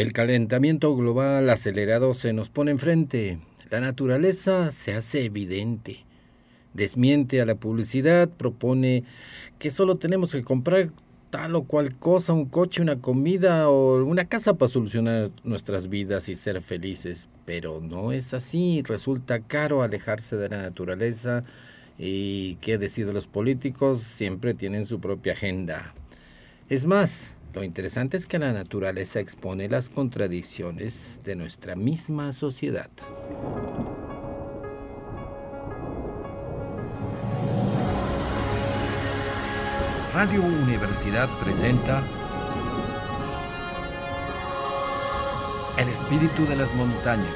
El calentamiento global acelerado se nos pone enfrente. La naturaleza se hace evidente. Desmiente a la publicidad, propone que solo tenemos que comprar tal o cual cosa, un coche, una comida o una casa para solucionar nuestras vidas y ser felices. Pero no es así. Resulta caro alejarse de la naturaleza y qué decir de los políticos, siempre tienen su propia agenda. Es más, lo interesante es que la naturaleza expone las contradicciones de nuestra misma sociedad. Radio Universidad presenta El espíritu de las montañas.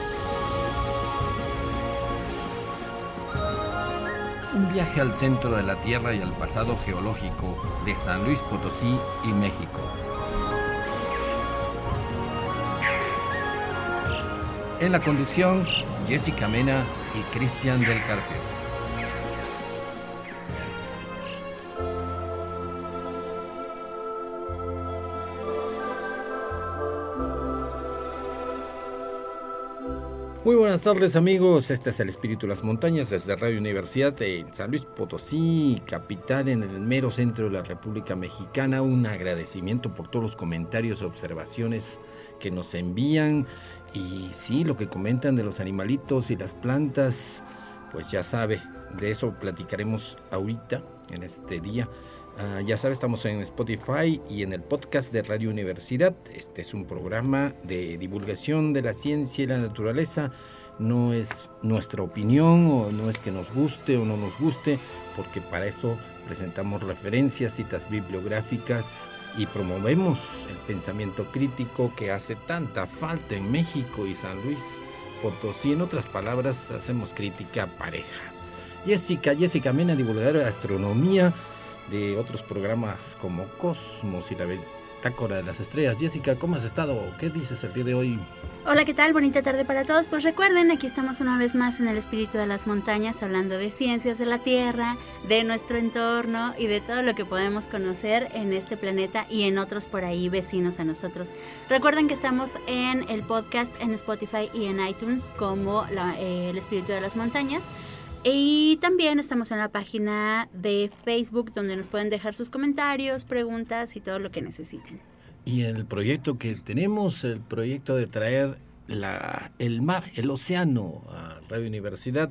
Un viaje al centro de la Tierra y al pasado geológico de San Luis Potosí y México. En la conducción, Jessica Mena y Cristian del Carpio. Muy buenas tardes amigos, este es el Espíritu de las Montañas desde Radio Universidad en San Luis Potosí, capital en el mero centro de la República Mexicana. Un agradecimiento por todos los comentarios y observaciones que nos envían y sí, lo que comentan de los animalitos y las plantas, pues ya sabe, de eso platicaremos ahorita en este día. Ah, ya sabe, estamos en Spotify y en el podcast de Radio Universidad. Este es un programa de divulgación de la ciencia y la naturaleza. No es nuestra opinión o no es que nos guste o no nos guste, porque para eso presentamos referencias, citas bibliográficas y promovemos el pensamiento crítico que hace tanta falta en México y San Luis Potosí. En otras palabras, hacemos crítica pareja. Jessica, Jessica Mena, divulgadora de astronomía de otros programas como Cosmos y la Bitácora de las Estrellas. Jessica, ¿cómo has estado? ¿Qué dices el día de hoy? Hola, ¿qué tal? Bonita tarde para todos. Pues recuerden, aquí estamos una vez más en el espíritu de las montañas, hablando de ciencias de la Tierra, de nuestro entorno y de todo lo que podemos conocer en este planeta y en otros por ahí vecinos a nosotros. Recuerden que estamos en el podcast en Spotify y en iTunes como eh, el espíritu de las montañas. Y también estamos en la página de Facebook donde nos pueden dejar sus comentarios, preguntas y todo lo que necesiten. Y el proyecto que tenemos, el proyecto de traer la, el mar, el océano a Radio Universidad,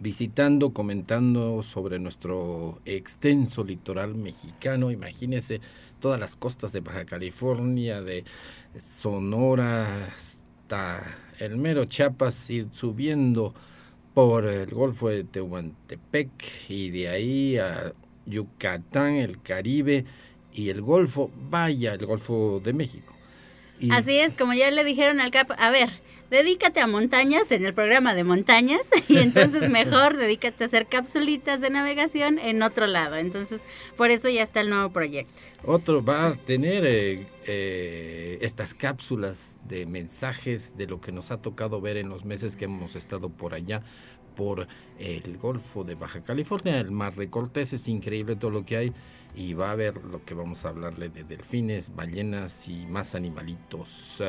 visitando, comentando sobre nuestro extenso litoral mexicano. Imagínense todas las costas de Baja California, de Sonora hasta el mero Chiapas, ir subiendo por el Golfo de Tehuantepec y de ahí a Yucatán, el Caribe y el Golfo, vaya, el Golfo de México. Así es, como ya le dijeron al CAP, a ver, dedícate a montañas en el programa de montañas y entonces mejor dedícate a hacer capsulitas de navegación en otro lado. Entonces, por eso ya está el nuevo proyecto. Otro va a tener eh, eh, estas cápsulas de mensajes de lo que nos ha tocado ver en los meses que hemos estado por allá por el Golfo de Baja California, el Mar de Cortés, es increíble todo lo que hay y va a ver lo que vamos a hablarle de delfines, ballenas y más animalitos.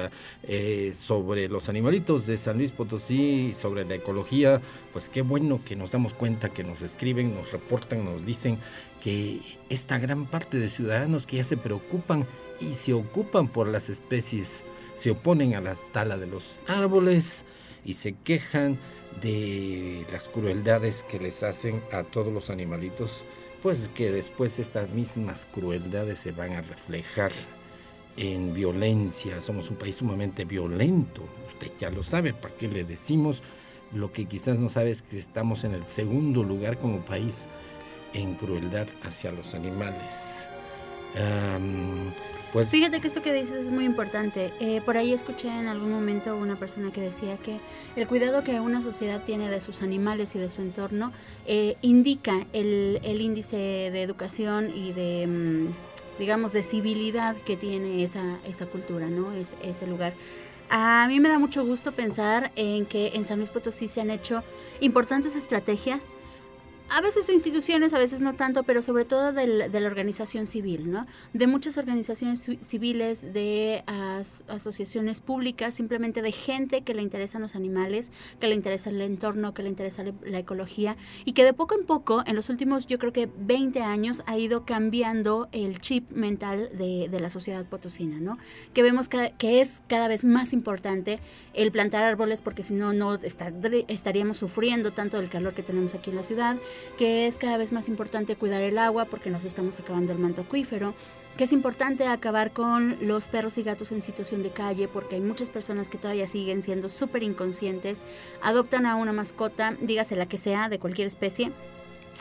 Eh, sobre los animalitos de San Luis Potosí, sobre la ecología, pues qué bueno que nos damos cuenta que nos escriben, nos reportan, nos dicen que esta gran parte de ciudadanos que ya se preocupan y se ocupan por las especies, se oponen a la tala de los árboles y se quejan de las crueldades que les hacen a todos los animalitos, pues que después estas mismas crueldades se van a reflejar en violencia. Somos un país sumamente violento, usted ya lo sabe, ¿para qué le decimos? Lo que quizás no sabe es que estamos en el segundo lugar como país en crueldad hacia los animales. Pues, Fíjate que esto que dices es muy importante. Eh, por ahí escuché en algún momento una persona que decía que el cuidado que una sociedad tiene de sus animales y de su entorno eh, indica el, índice de educación y de, mm, digamos, de civilidad que tiene esa, esa cultura, ¿no? Es, ese lugar. A mí me da mucho gusto pensar en que en San Luis Potosí se han hecho importantes estrategias a veces instituciones, a veces no tanto, pero sobre todo de la organización civil, ¿no? De muchas organizaciones civiles, de asociaciones públicas, simplemente de gente que le interesan los animales, que le interesa el entorno, que le interesa la, ecología y que de poco en poco, en los últimos yo creo que 20 años, ha ido cambiando el chip mental de, la sociedad potosina, ¿no? Que vemos que, que, es cada vez más importante el plantar árboles porque si no, no estaríamos sufriendo tanto del calor que tenemos aquí en la ciudad que es cada vez más importante cuidar el agua porque nos estamos acabando el manto acuífero, que es importante acabar con los perros y gatos en situación de calle porque hay muchas personas que todavía siguen siendo súper inconscientes, adoptan a una mascota, dígase la que sea, de cualquier especie,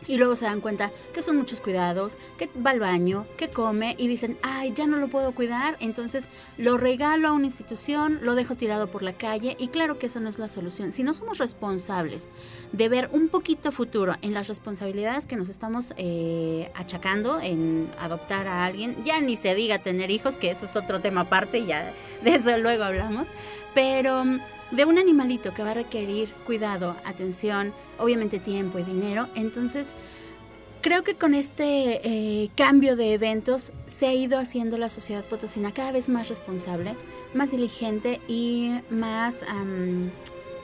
y luego se dan cuenta que son muchos cuidados, que va al baño, que come y dicen, ay, ya no lo puedo cuidar, entonces lo regalo a una institución, lo dejo tirado por la calle y claro que esa no es la solución. Si no somos responsables de ver un poquito futuro en las responsabilidades que nos estamos eh, achacando en adoptar a alguien, ya ni se diga tener hijos, que eso es otro tema aparte, ya de eso luego hablamos, pero de un animalito que va a requerir cuidado, atención, obviamente tiempo y dinero. Entonces, creo que con este eh, cambio de eventos se ha ido haciendo la sociedad potosina cada vez más responsable, más diligente y más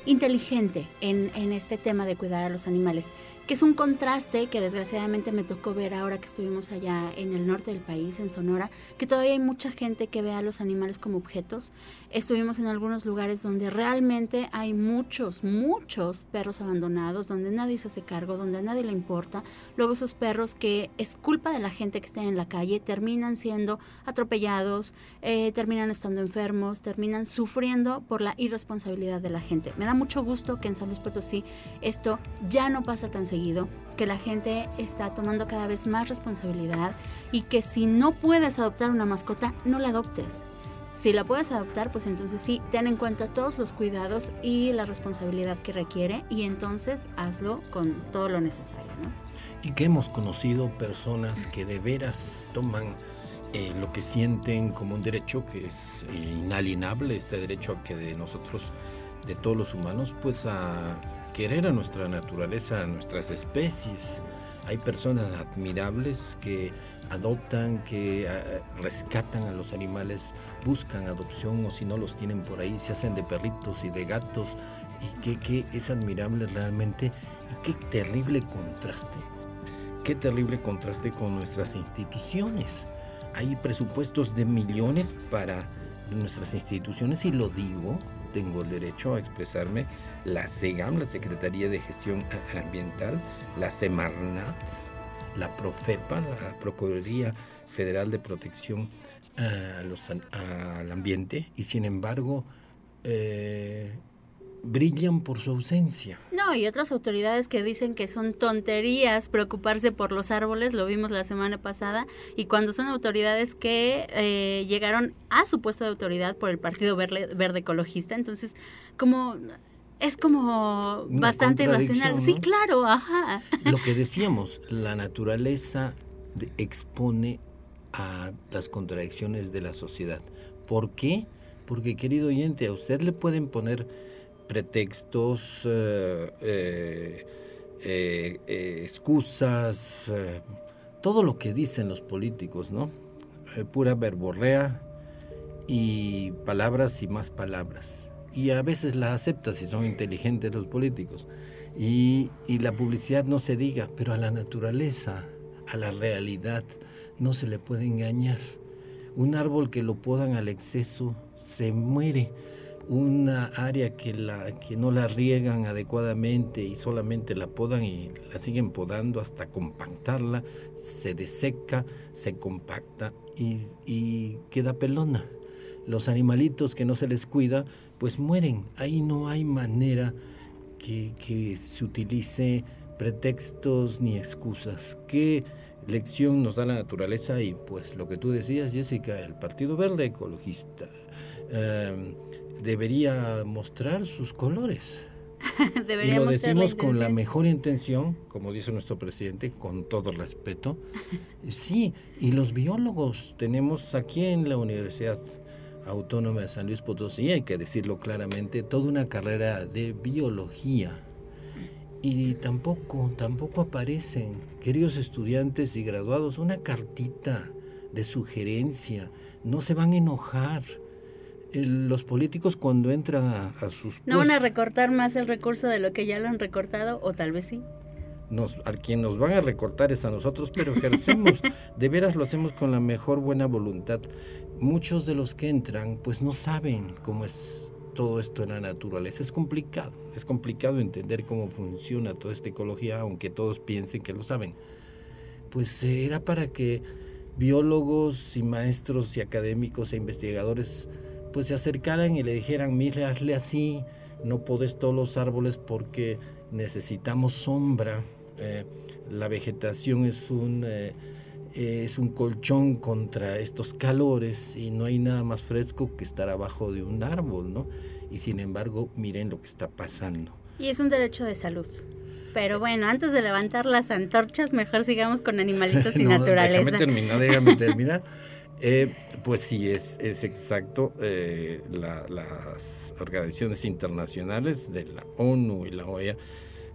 inteligente en, en, este tema de cuidar a los animales que es un contraste que desgraciadamente me tocó ver ahora que estuvimos allá en el norte del país, en Sonora, que todavía hay mucha gente que ve a los animales como objetos. Estuvimos en algunos lugares donde realmente hay muchos, muchos perros abandonados, donde nadie se hace cargo, donde a nadie le importa. Luego esos perros que es culpa de la gente que está en la calle, terminan siendo atropellados, eh, terminan estando enfermos, terminan sufriendo por la irresponsabilidad de la gente. Me da mucho gusto que en San Luis Potosí esto ya no pasa tan seguido que la gente está tomando cada vez más responsabilidad y que si no puedes adoptar una mascota, no la adoptes. Si la puedes adoptar, pues entonces sí, ten en cuenta todos los cuidados y la responsabilidad que requiere y entonces hazlo con todo lo necesario. ¿no? Y que hemos conocido personas que de veras toman eh, lo que sienten como un derecho que es eh, inalienable, este derecho que de nosotros, de todos los humanos, pues a querer a nuestra naturaleza, a nuestras especies. Hay personas admirables que adoptan, que eh, rescatan a los animales, buscan adopción o si no los tienen por ahí, se hacen de perritos y de gatos. Y que, que es admirable realmente y qué terrible contraste. Qué terrible contraste con nuestras instituciones. Hay presupuestos de millones para nuestras instituciones y lo digo tengo el derecho a expresarme, la SEGAM, la Secretaría de Gestión Ambiental, la Semarnat, la Profepa, la Procuraduría Federal de Protección al Ambiente, y sin embargo eh, brillan por su ausencia. No, y otras autoridades que dicen que son tonterías preocuparse por los árboles, lo vimos la semana pasada, y cuando son autoridades que eh, llegaron a su puesto de autoridad por el Partido Verde, Ecologista, entonces como es como bastante irracional. Sí, claro, ajá. Lo que decíamos, la naturaleza expone a las contradicciones de la sociedad. ¿Por qué? Porque, querido oyente, a usted le pueden poner pretextos, eh, eh, eh, excusas, todo lo que dicen los políticos, ¿no? pura verborrea y palabras y más palabras. Y a veces la acepta si son inteligentes los políticos. Y, y la publicidad no se diga, pero a la naturaleza, a la realidad, no se le puede engañar. Un árbol que lo podan al exceso se muere una área que, la, que no la riegan adecuadamente y solamente la podan y la siguen podando hasta compactarla, se deseca, se compacta y, queda pelona. Los animalitos que no se les cuida, pues mueren. Ahí no hay manera que, se utilice pretextos ni excusas. ¿Qué lección nos da la naturaleza? Y pues lo que tú decías, Jessica, el Partido Verde Ecologista. Em, debería mostrar sus colores. y lo decimos con la mejor intención, como dice nuestro presidente, con todo respeto. Sí, y los biólogos tenemos aquí en la Universidad Autónoma de San Luis Potosí, hay que decirlo claramente, toda una carrera de biología. Y tampoco, tampoco aparecen, queridos estudiantes y graduados, una cartita de sugerencia. No se van a enojar. Los políticos cuando entran a, sus... ¿No van a recortar más el recurso de lo que ya lo han recortado? O tal vez sí. Nos, a quien nos van a recortar es a nosotros, pero ejercemos, de veras lo hacemos con la mejor buena voluntad. Muchos de los que entran pues no saben cómo es todo esto en la naturaleza. Es complicado, es complicado entender cómo funciona toda esta ecología, aunque todos piensen que lo saben. Pues era para que biólogos y maestros y académicos e investigadores pues se acercaran y le dijeran, mire, hazle así, no podes todos los árboles porque necesitamos sombra. Eh, la vegetación es un... Eh, es un colchón contra estos calores y no hay nada más fresco que estar abajo de un árbol, ¿no? Y sin embargo, miren lo que está pasando. Y es un derecho de salud. Pero bueno, antes de levantar las antorchas, mejor sigamos con animalitos y naturaleza. Déjame terminar, déjame terminar. Eh, pues sí, es, es exacto. Eh, las organizaciones internacionales de la ONU y la OEA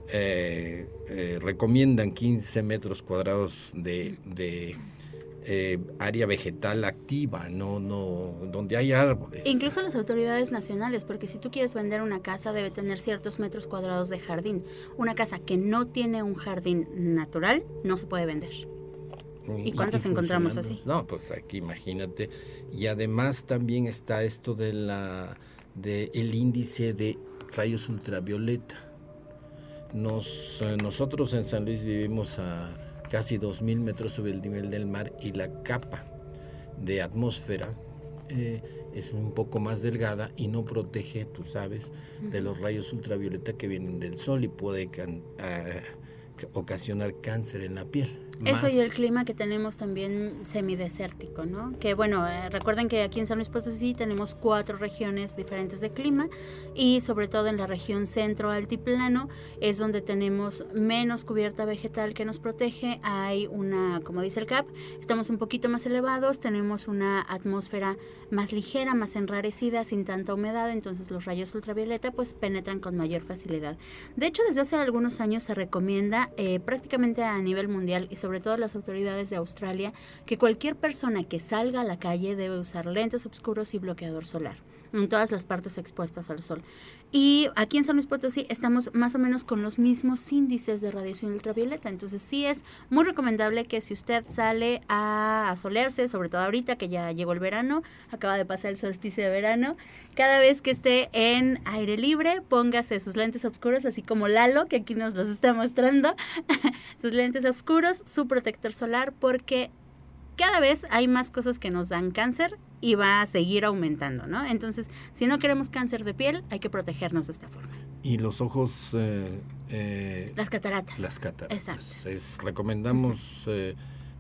eh, eh, recomiendan 15 metros cuadrados de, eh, área vegetal activa, no, no, donde hay árboles. Incluso las autoridades nacionales, porque si tú quieres vender una casa debe tener ciertos metros cuadrados de jardín. Una casa que no tiene un jardín natural no se puede vender. ¿Y, cuántas encontramos así? No, pues aquí imagínate. Y además también está esto de la de el índice de rayos ultravioleta nos, eh, nosotros en San Luis vivimos a casi 2.000 metros sobre el nivel del mar y la capa de atmósfera eh, es un poco más delgada y no protege, tú sabes, de los rayos ultravioleta que vienen del sol y puede ocasionar cáncer en la piel. Eso y el clima que tenemos también semidesértico, ¿no? Que bueno, eh, recuerden que aquí en San Luis Potosí tenemos cuatro regiones diferentes de clima y sobre todo en la región centro altiplano es donde tenemos menos cubierta vegetal que nos protege. Hay una, como dice el CAP, estamos un poquito más elevados, tenemos una atmósfera más ligera, más enrarecida, sin tanta humedad, entonces los rayos ultravioleta pues penetran con mayor facilidad. De hecho, desde hace algunos años se recomienda eh, prácticamente a nivel mundial y sobre todo las autoridades de Australia, que cualquier persona que salga a la calle debe usar lentes oscuros y bloqueador solar en todas las partes expuestas al sol. Y aquí en San Luis Potosí estamos más o menos con los mismos índices de radiación ultravioleta. Entonces sí es muy recomendable que si usted sale a asolearse, sobre todo ahorita que ya llegó el verano, acaba de pasar el solsticio de verano, cada vez que esté en aire libre, póngase sus lentes oscuros, así como Lalo, que aquí nos los está mostrando, sus lentes oscuros, su protector solar, porque cada vez hay más cosas que nos dan cáncer y va a seguir aumentando, ¿no? Entonces, si no queremos cáncer de piel, hay que protegernos de esta forma. Y los ojos... Eh, eh, las cataratas. Las cataratas. Exacto. recomendamos eh,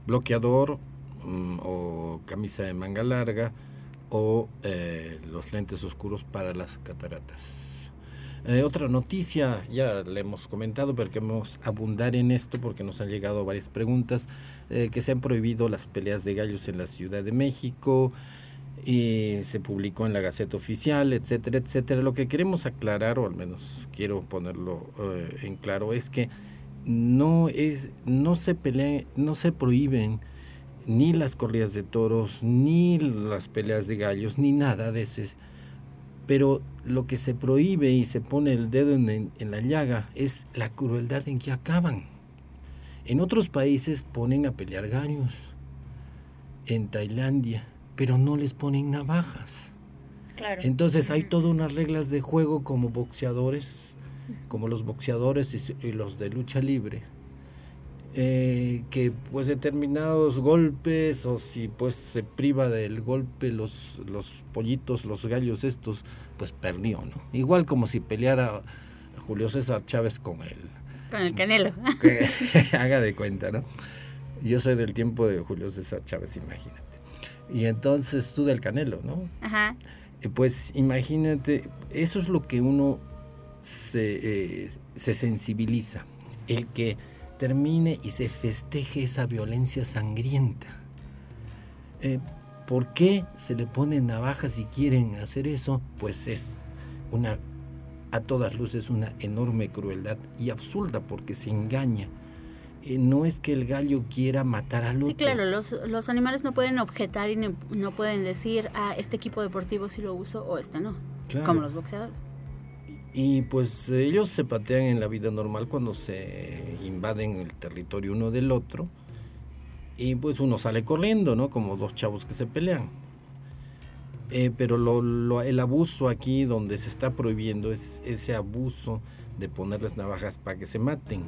bloqueador mm, o camisa de manga larga o los lentes oscuros para las cataratas. otra noticia, ya le hemos comentado, pero queremos abundar en esto porque nos han llegado varias preguntas, que se han prohibido las peleas de gallos en la Ciudad de México, y se publicó en la Gaceta Oficial, etcétera, etcétera. Lo que queremos aclarar, o al menos quiero ponerlo eh, en claro, es que no, es, no, se pelean, no se prohíben ni las corridas de toros, ni las peleas de gallos, ni nada de ese. Pero lo que se prohíbe y se pone el dedo en la llaga es la crueldad en que acaban. En otros países ponen a pelear gallos. En Tailandia, pero no les ponen navajas. Entonces hay todas unas reglas de juego como boxeadores, como los boxeadores y, los de lucha libre, eh, que pues determinados golpes o si pues se priva del golpe los, los pollitos, los gallos estos, pues perdió, ¿no? Igual como si peleara Julio César Chávez con él. Con el Canelo. haga de cuenta, ¿no? Yo soy del tiempo de Julio César Chávez, imagínate. Y entonces tú del Canelo, ¿no? Ajá. pues imagínate, eso es lo que uno se, eh, se sensibiliza, el que termine y se festeje esa violencia sangrienta. Eh, ¿Por qué se le ponen navajas si quieren hacer eso? Pues es una a todas luces una enorme crueldad y absurda porque se engaña. Eh, no es que el gallo quiera matar al otro. Sí, claro, los, los animales no pueden objetar y no, pueden decir, ah, este equipo deportivo sí lo uso o este no, como los boxeadores. Y pues ellos se patean en la vida normal cuando se invaden el territorio uno del otro y pues uno sale corriendo, ¿no? Como dos chavos que se pelean. Eh, pero lo, el abuso aquí donde se está prohibiendo es ese abuso de ponerles navajas para que se maten.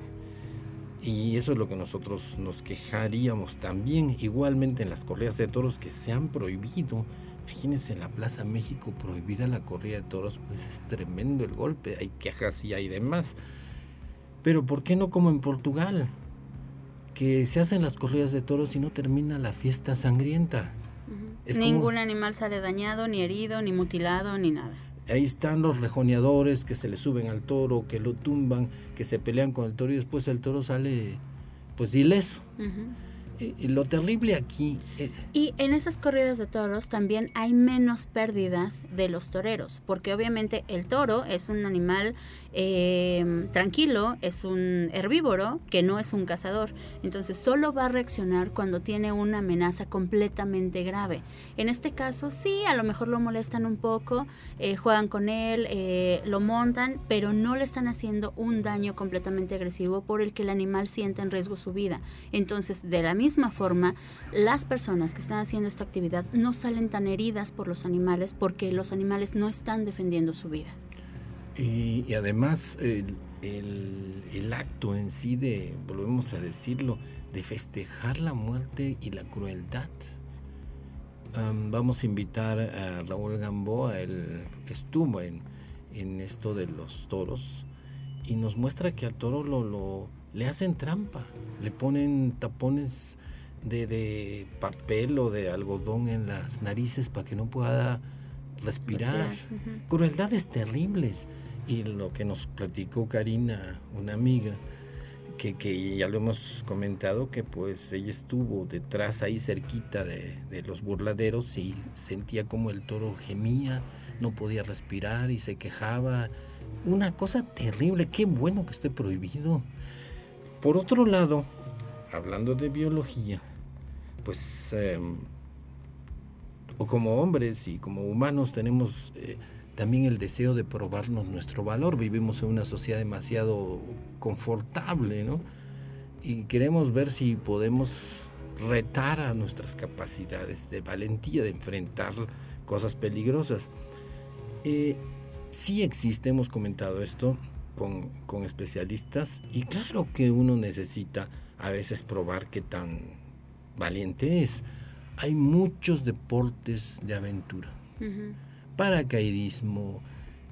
Y eso es lo que nosotros nos quejaríamos también, igualmente en las corridas de toros que se han prohibido. Imagínense en la Plaza México prohibida la corrida de toros, pues es tremendo el golpe, hay quejas y hay demás. Pero ¿por qué no como en Portugal? Que se hacen las corridas de toros y no termina la fiesta sangrienta. Ningún animal sale dañado, ni herido, ni mutilado, ni nada. Ahí están los rejoneadores que se le suben al toro, que lo tumban, que se pelean con el toro y después el toro sale pues ileso. Lo terrible aquí... Eh, y en esas corridas de toros también hay menos pérdidas de los toreros, porque obviamente el toro es un animal em, tranquilo, es un herbívoro que no es un cazador, entonces solo va a reaccionar cuando tiene una amenaza completamente grave. En este caso sí, a lo mejor lo molestan un poco, eh, juegan con él, eh, lo montan, pero no le están haciendo un daño completamente agresivo por el que el animal siente en riesgo su vida. Entonces, de la misma misma forma, las personas que están haciendo esta actividad no salen tan heridas por los animales porque los animales no están defendiendo su vida. Y, además el, el, acto en sí de, volvemos a decirlo, de festejar la muerte y la crueldad. vamos a invitar a Raúl Gamboa, él estuvo en, en esto de los toros y nos muestra que al toro lo, lo le hacen trampa, le ponen tapones de, papel o de algodón en las narices para que no pueda respirar. Crueldades terribles. Y lo que nos platicó Karina, una amiga, que, que, ya lo hemos comentado, que pues ella estuvo detrás ahí cerquita de, de, los burladeros y sentía como el toro gemía, no podía respirar y se quejaba. Una cosa terrible, qué bueno que esté prohibido. Por otro lado, hablando de biología, pues em, como hombres y como humanos tenemos eh, también el deseo de probarnos nuestro valor. Vivimos en una sociedad demasiado confortable, ¿no? Y queremos ver si podemos retar a nuestras capacidades de valentía, de enfrentar cosas peligrosas. Eh, sí existe, hemos comentado esto, con, especialistas y claro que uno necesita a veces probar qué tan valiente es. Hay muchos deportes de aventura. Paracaidismo,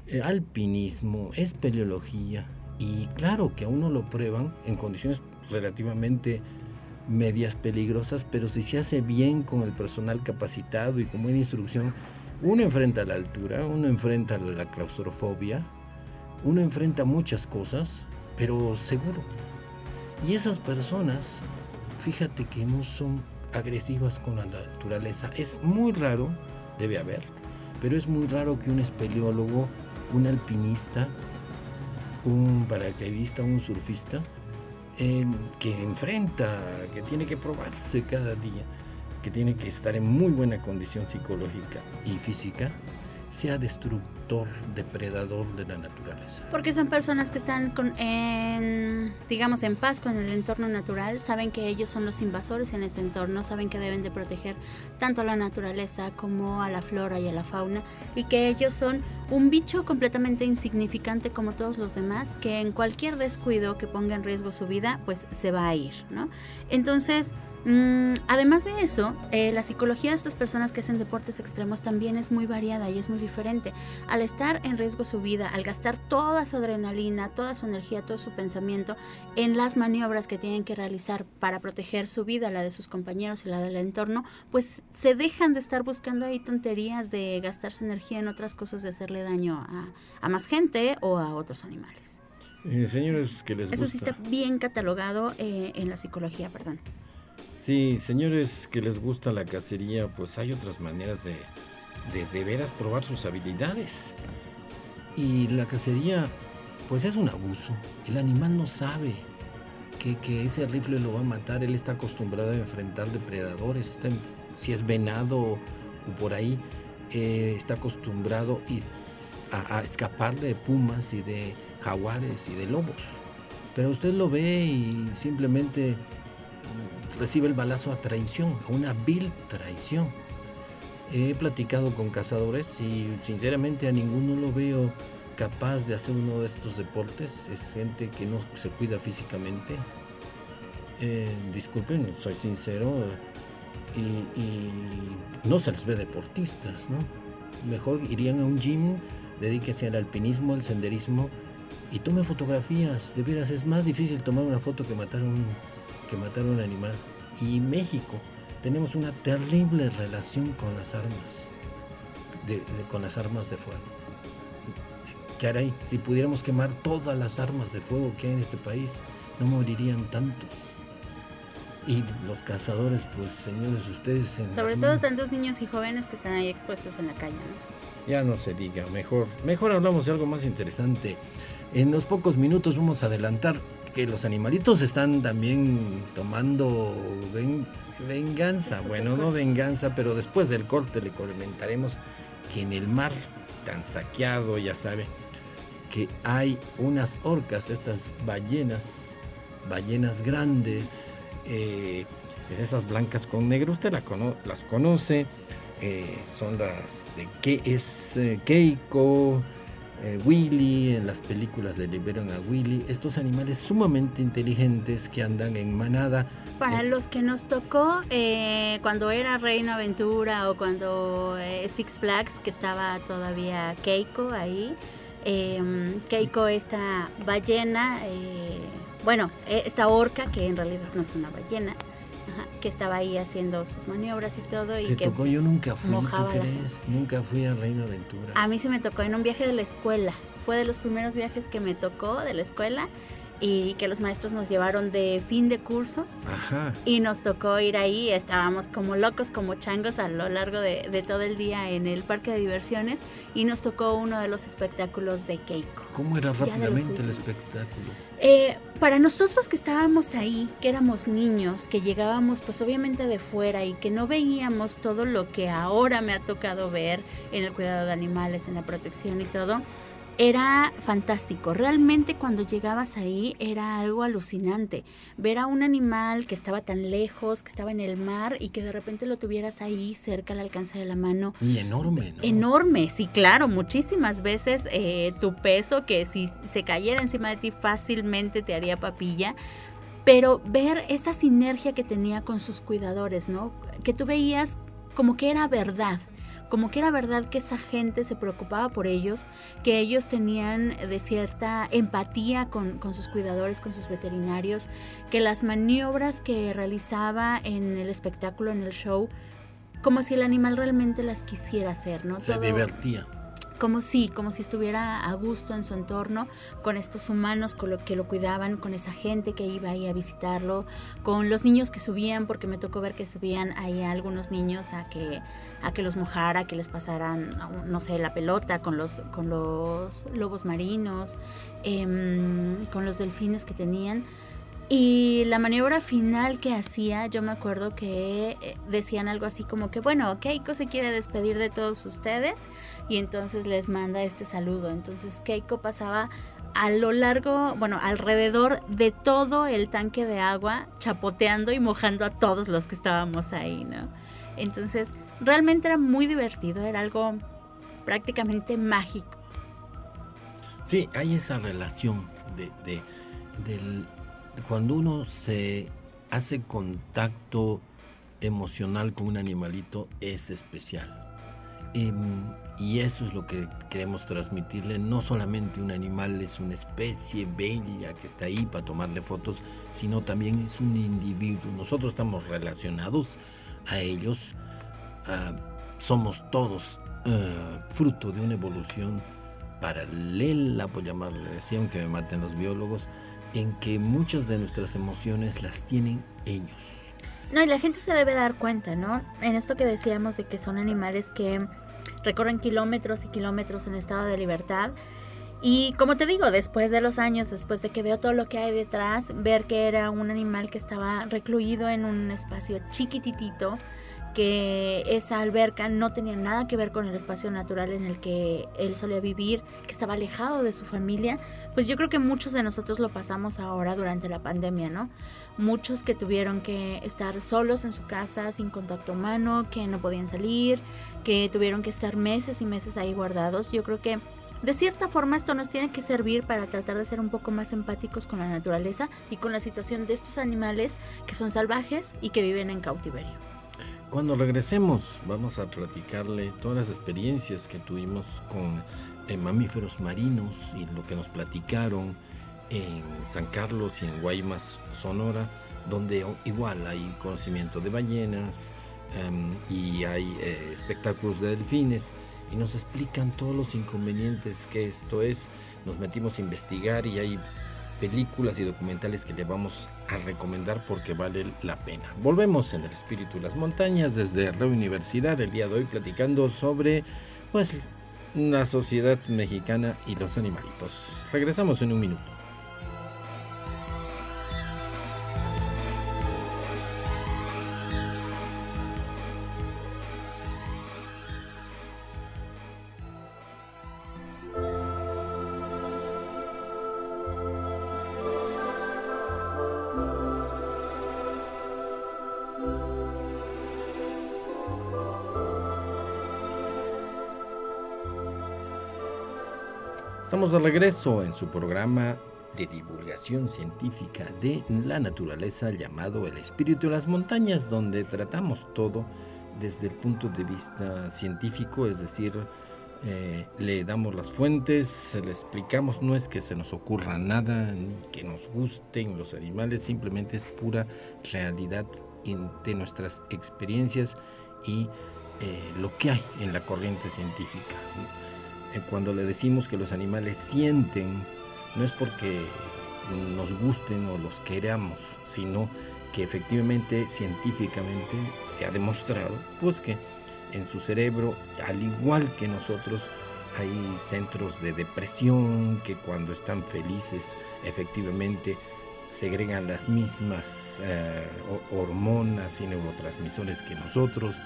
eh, alpinismo, espeleología. Y claro que a uno lo prueban en condiciones relativamente medias peligrosas, pero si se hace bien con el personal capacitado y con buena instrucción, uno enfrenta la altura, uno enfrenta la claustrofobia, uno enfrenta muchas cosas, pero seguro. Y esas personas, fíjate que no son agresivas con la naturaleza. Es muy raro, debe haber, pero es muy raro que un espeleólogo, un alpinista, un paracaidista, un surfista, que enfrenta, que tiene que probarse cada día, que tiene que estar en muy buena condición psicológica y física, sea destructor, depredador de la naturaleza. Porque son personas que están con, en, digamos, en paz con el entorno natural, saben que ellos son los invasores en este entorno, saben que deben de proteger tanto a la naturaleza como a la flora y a la fauna, y que ellos son un bicho completamente insignificante como todos los demás, que en cualquier descuido que ponga en riesgo su vida, pues se va a ir, ¿no? Entonces, Mm, además de eso, eh, la psicología de estas personas que hacen deportes extremos también es muy variada y es muy diferente. Al estar en riesgo su vida, al gastar toda su adrenalina, toda su energía, todo su pensamiento en las maniobras que tienen que realizar para proteger su vida, la de sus compañeros y la del entorno, pues se dejan de estar buscando ahí tonterías de gastar su energía en otras cosas, de hacerle daño a, más gente o a otros animales. Eh, señores, que les Eso sí está bien catalogado eh, en la psicología, perdón. Sí, señores que les gusta la cacería, pues hay otras maneras de, de, veras probar sus habilidades. Y la cacería, pues es un abuso. El animal no sabe que, que ese rifle lo va a matar. Él está acostumbrado a enfrentar depredadores. si es venado o por ahí, eh, está acostumbrado a, a escapar de pumas y de jaguares y de lobos. Pero usted lo ve y simplemente recibe el balazo a traición, a una vil traición. He platicado con cazadores y sinceramente a ninguno lo veo capaz de hacer uno de estos deportes. Es gente que no se cuida físicamente. Eh, disculpen, soy sincero. Y, y, no se les ve deportistas, ¿no? Mejor irían a un gym, dedíquense al alpinismo, al senderismo y tome fotografías. De veras, es más difícil tomar una foto que matar un, que matar un animal. Y México, tenemos una terrible relación con las armas, con las armas de fuego. Caray, si pudiéramos quemar todas las armas de fuego que hay en este país, no morirían tantos. Y los cazadores, pues señores, ustedes... En Sobre todo tantos niños y jóvenes que están ahí expuestos en la calle, ¿no? Ya no se diga, mejor, mejor hablamos de algo más interesante. En los pocos minutos vamos a adelantar que los animalitos están también tomando venganza. Bueno, no venganza, pero después del corte le comentaremos que en el mar tan saqueado, ya sabe, que hay unas orcas, estas ballenas, ballenas grandes, eh, esas blancas con negro, usted las conoce, eh, son las de que es eh, Keiko, eh, Willy, en las películas le liberan a Willy, estos animales sumamente inteligentes que andan en manada. Para eh, los que nos tocó eh, cuando era Reino Aventura o cuando Six Flags, que estaba todavía Keiko ahí, em, Keiko esta ballena, bueno, esta orca que en realidad no es una ballena, que estaba ahí haciendo sus maniobras y todo. Y que tocó? Yo nunca fui, ¿tú crees? Nunca fui a Reino Aventura. A mí se me tocó en un viaje de la escuela. Fue de los primeros viajes que me tocó de la escuela y que los maestros nos llevaron de fin de cursos Ajá. y nos tocó ir ahí, estábamos como locos, como changos a lo largo de, todo el día en el parque de diversiones y nos tocó uno de los espectáculos de Keiko. ¿Cómo era rápidamente el espectáculo? Eh, para nosotros que estábamos ahí, que éramos niños, que llegábamos pues obviamente de fuera y que no veíamos todo lo que ahora me ha tocado ver en el cuidado de animales, en la protección y todo, era fantástico. Realmente cuando llegabas ahí era algo alucinante. Ver a un animal que estaba tan lejos, que estaba en el mar y que de repente lo tuvieras ahí cerca al alcance de la mano. Y enorme, ¿no? Enorme, sí, claro. Muchísimas veces eh, tu peso, que si se cayera encima de ti fácilmente te haría papilla. Pero ver esa sinergia que tenía con sus cuidadores, ¿no? Que tú veías como que era verdad como que era verdad que esa gente se preocupaba por ellos, que ellos tenían de cierta empatía con, sus cuidadores, con sus veterinarios, que las maniobras que realizaba en el espectáculo, en el show, como si el animal realmente las quisiera hacer, ¿no? Se divertía como si, como si estuviera a gusto en su entorno, con estos humanos con lo que lo cuidaban, con esa gente que iba ahí a visitarlo, con los niños que subían, porque me tocó ver que subían ahí a algunos niños a que, a que los mojara, que les pasaran, no sé, la pelota con los, con los lobos marinos, em, con los delfines que tenían. Y la maniobra final que hacía, yo me acuerdo que eh, decían algo así como que, bueno, Keiko se quiere despedir de todos ustedes y entonces les manda este saludo. Entonces Keiko pasaba a lo largo, bueno, alrededor de todo el tanque de agua, chapoteando y mojando a todos los que estábamos ahí, ¿no? Entonces, realmente era muy divertido, era algo prácticamente mágico. Sí, hay esa relación de, de del cuando uno se hace contacto emocional con un animalito es especial. y eso es lo que queremos transmitirle. No solamente un animal es una especie bella que está ahí para tomarle fotos, sino también es un individuo. Nosotros estamos relacionados a ellos. Somos todos ah, fruto de una evolución paralela, por llamarle así, aunque me maten los biólogos, en que muchas de nuestras emociones las tienen ellos. No, y la gente se debe dar cuenta, ¿no? En esto que decíamos de que son animales que recorren kilómetros y kilómetros en estado de libertad. Y como te digo, después de los años, después de que veo todo lo que hay detrás, ver que era un animal que estaba recluido en un espacio chiquititito, que esa alberca no tenía nada que ver con el espacio natural en el que él solía vivir, que estaba alejado de su familia, pues yo creo que muchos de nosotros lo pasamos ahora durante la pandemia, ¿no? Muchos que tuvieron que estar solos en su casa, sin contacto humano, que no podían salir, que tuvieron que estar meses y meses ahí guardados. Yo creo que de cierta forma esto nos tiene que servir para tratar de ser un poco más empáticos con la naturaleza y con la situación de estos animales que son salvajes y que viven en cautiverio. Cuando regresemos vamos a platicarle todas las experiencias que tuvimos con eh, mamíferos marinos y lo que nos platicaron en San Carlos y en Guaymas, Sonora, donde igual hay conocimiento de ballenas em, y hay eh, espectáculos de delfines y nos explican todos los inconvenientes que esto es. Nos metimos a investigar y hay películas y documentales que le vamos a recomendar porque vale la pena. Volvemos en el espíritu de las montañas desde la Universidad el día de hoy platicando sobre pues la sociedad mexicana y los animalitos. Regresamos en un minuto. Estamos de regreso en su programa de divulgación científica de la naturaleza llamado El Espíritu de las Montañas, donde tratamos todo desde el punto de vista científico, es decir, eh, le damos las fuentes, le explicamos, no es que se nos ocurra nada, ni que nos gusten los animales, simplemente es pura realidad de nuestras experiencias y eh, lo que hay en la corriente científica. Eh, cuando le decimos que los animales sienten, no es porque nos gusten o los queramos, sino que efectivamente científicamente se ha demostrado pues que en su cerebro, al igual que nosotros, hay centros de depresión que cuando están felices efectivamente segregan las mismas eh, hormonas y neurotransmisores que nosotros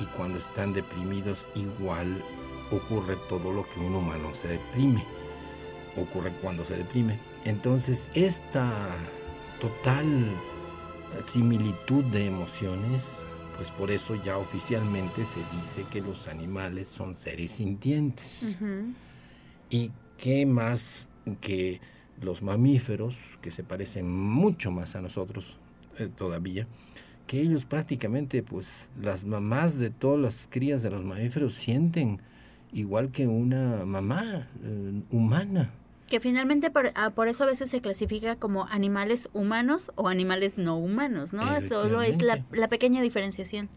y cuando están deprimidos igual ocurre todo lo que un humano se deprime, ocurre cuando se deprime. Entonces, esta total similitud de emociones, pues por eso ya oficialmente se dice que los animales son seres sintientes. Y qué más que los mamíferos, que se parecen mucho más a nosotros eh, todavía, que ellos prácticamente, pues las mamás de todas las crías de los mamíferos sienten igual que una mamá eh, humana. Que finalmente ah, por, eso a veces se clasifica como animales humanos o animales no humanos, ¿no? Solo es la, pequeña diferenciación.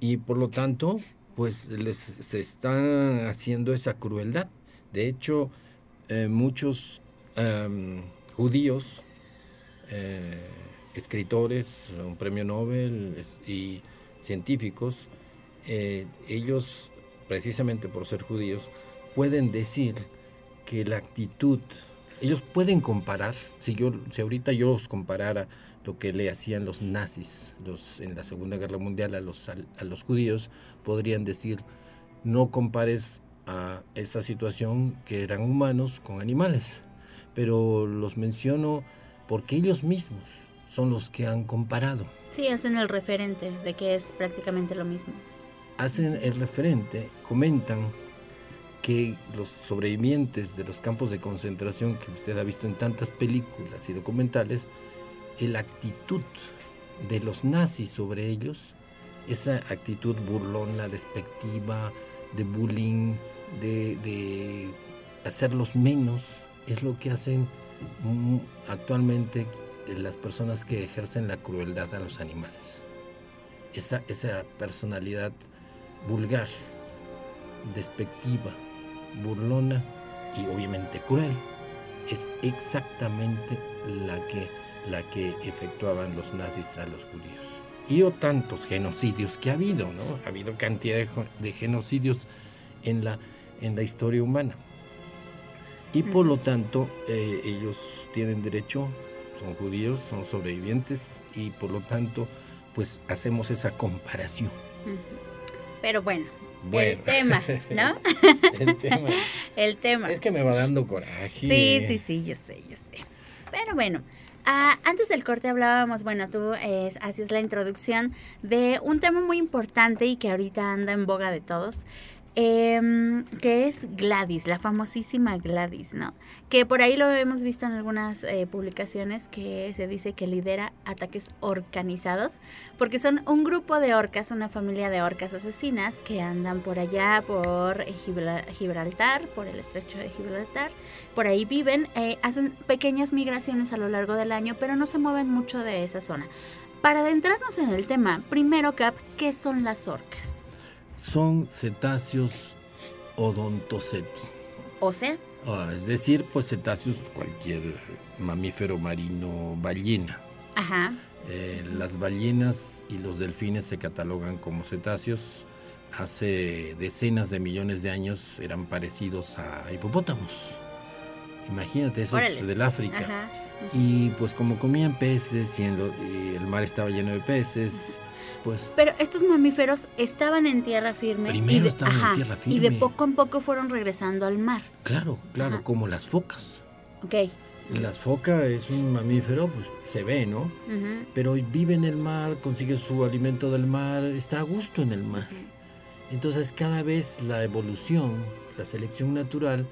Y por lo tanto, pues les, se está haciendo esa crueldad. De hecho, eh, muchos em, judíos, eh, escritores, un premio Nobel y científicos, ellos precisamente por ser judíos, pueden decir que la actitud, ellos pueden comparar, si, yo, si ahorita yo los comparara lo que le hacían los nazis los, en la Segunda Guerra Mundial a los, a, los judíos, podrían decir, no compares a esa situación que eran humanos con animales. Pero los menciono porque ellos mismos son los que han comparado. Sí, hacen el referente de que es prácticamente lo mismo hacen el referente, comentan que los sobrevivientes de los campos de concentración que usted ha visto en tantas películas y documentales, la actitud de los nazis sobre ellos, esa actitud burlona, despectiva, de bullying, de, hacerlos menos, es lo que hacen mm, actualmente las personas que ejercen la crueldad a los animales. Esa, esa personalidad vulgar, despectiva, burlona y obviamente cruel, es exactamente la que, la que efectuaban los nazis a los judíos. y o tantos genocidios que ha habido, ¿no? Ha habido cantidad de, genocidios en la, en la historia humana. Y por lo tanto, eh, ellos tienen derecho, son judíos, son sobrevivientes y por lo tanto, pues hacemos esa comparación. Pero bueno, el tema, ¿no? el tema. el tema. Es que me va dando coraje. Sí, sí, sí, yo sé, yo sé. Pero bueno, ah, antes del corte hablábamos, bueno, tú eh, hacías la introducción de un tema muy importante y que ahorita anda en boga de todos, eh, que es Gladys, la famosísima Gladys, ¿no? Que por ahí lo hemos visto en algunas eh, publicaciones que se dice que lidera ataques organizados, porque son un grupo de orcas, una familia de orcas asesinas que andan por allá, por Gibraltar, por el estrecho de Gibraltar, por ahí viven, eh, hacen pequeñas migraciones a lo largo del año, pero no se mueven mucho de esa zona. Para adentrarnos en el tema, primero, Cap, ¿qué son las orcas? Son cetáceos odontoceti. O sea. Ah, es decir, pues cetáceos, cualquier mamífero marino, ballena. Ajá. Eh, las ballenas y los delfines se catalogan como cetáceos. Hace decenas de millones de años eran parecidos a hipopótamos. Imagínate, eso es del África. Ajá. Y pues como comían peces y, el mar estaba lleno de peces, pues. Pero estos mamíferos estaban en tierra firme. Primero estaban en tierra firme. Y de poco en poco fueron regresando al mar. Claro, claro, como las focas. Ok. Las focas es un mamífero, pues se ve, ¿no? Pero vive en el mar, consigue su alimento del mar, está a gusto en el mar. Entonces cada vez la evolución, la selección natural,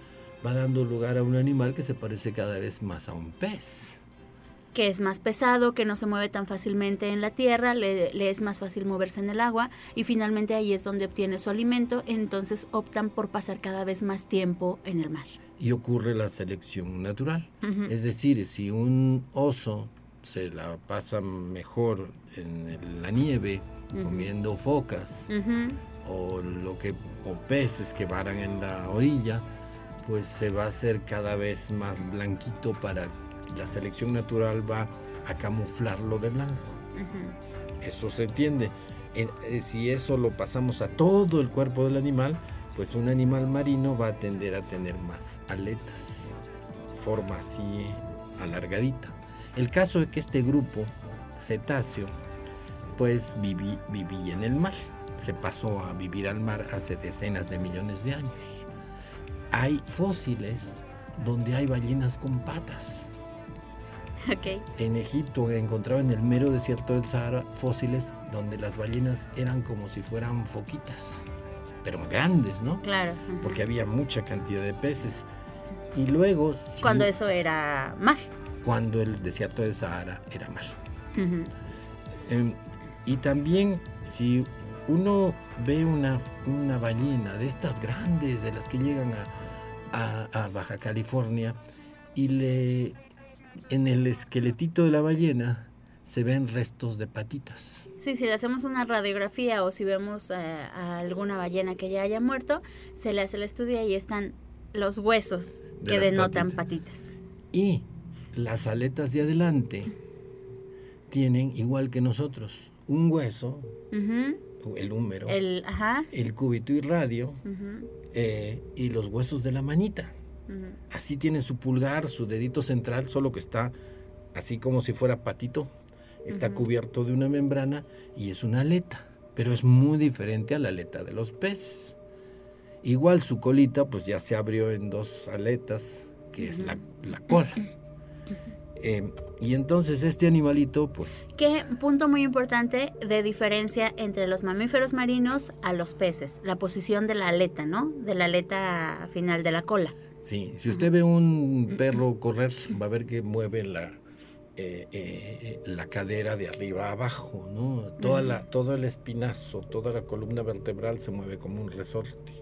va dando lugar a un animal que se parece cada vez más a un pez que es más pesado, que no se mueve tan fácilmente en la tierra, le, es más fácil moverse en el agua y finalmente ahí es donde obtiene su alimento, entonces optan por pasar cada vez más tiempo en el mar. Y ocurre la selección natural. Es decir, si un oso se la pasa mejor en la nieve comiendo focas o lo que o peces que varan en la orilla, pues se va a hacer cada vez más blanquito para la selección natural va a camuflarlo de blanco. Eso se entiende. Eh, si eso lo pasamos a todo el cuerpo del animal, pues un animal marino va a tender a tener más aletas, forma así alargadita. El caso es que este grupo cetáceo, pues viví, vivía en el mar, se pasó a vivir al mar hace decenas de millones de años. Hay fósiles donde hay ballenas con patas. En Egipto encontraba en el mero desierto del Sahara fósiles donde las ballenas eran como si fueran foquitas, pero grandes, ¿no? Claro. Porque había mucha cantidad de peces. Y luego... cuando eso era mar. Cuando el desierto del Sahara era mar. Em, y también si uno ve una, una ballena de estas grandes, de las que llegan a Baja California, y le en el esqueletito de la ballena se ven restos de patitas. Sí, si le hacemos una radiografía o si vemos a, alguna ballena que ya haya muerto, se le hace el estudio y están los huesos que denotan patitas. Y las aletas de adelante tienen, igual que nosotros, un hueso, el húmero, el, el cúbito y radio, eh, y los huesos de la manita. Así tiene su pulgar, su dedito central, solo que está así como si fuera patito. Está cubierto de una membrana y es una aleta, pero es muy diferente a la aleta de los peces. Igual su colita pues ya se abrió en dos aletas, que es la, cola. Eh, y entonces este animalito, pues... ¿Qué punto muy importante de diferencia entre los mamíferos marinos a los peces? La posición de la aleta, ¿no? De la aleta final de la cola. Sí, si usted ve un perro correr, va a ver que mueve la, eh, eh, la cadera de arriba a abajo, ¿no? Toda la, todo el espinazo, toda la columna vertebral se mueve como un resorte,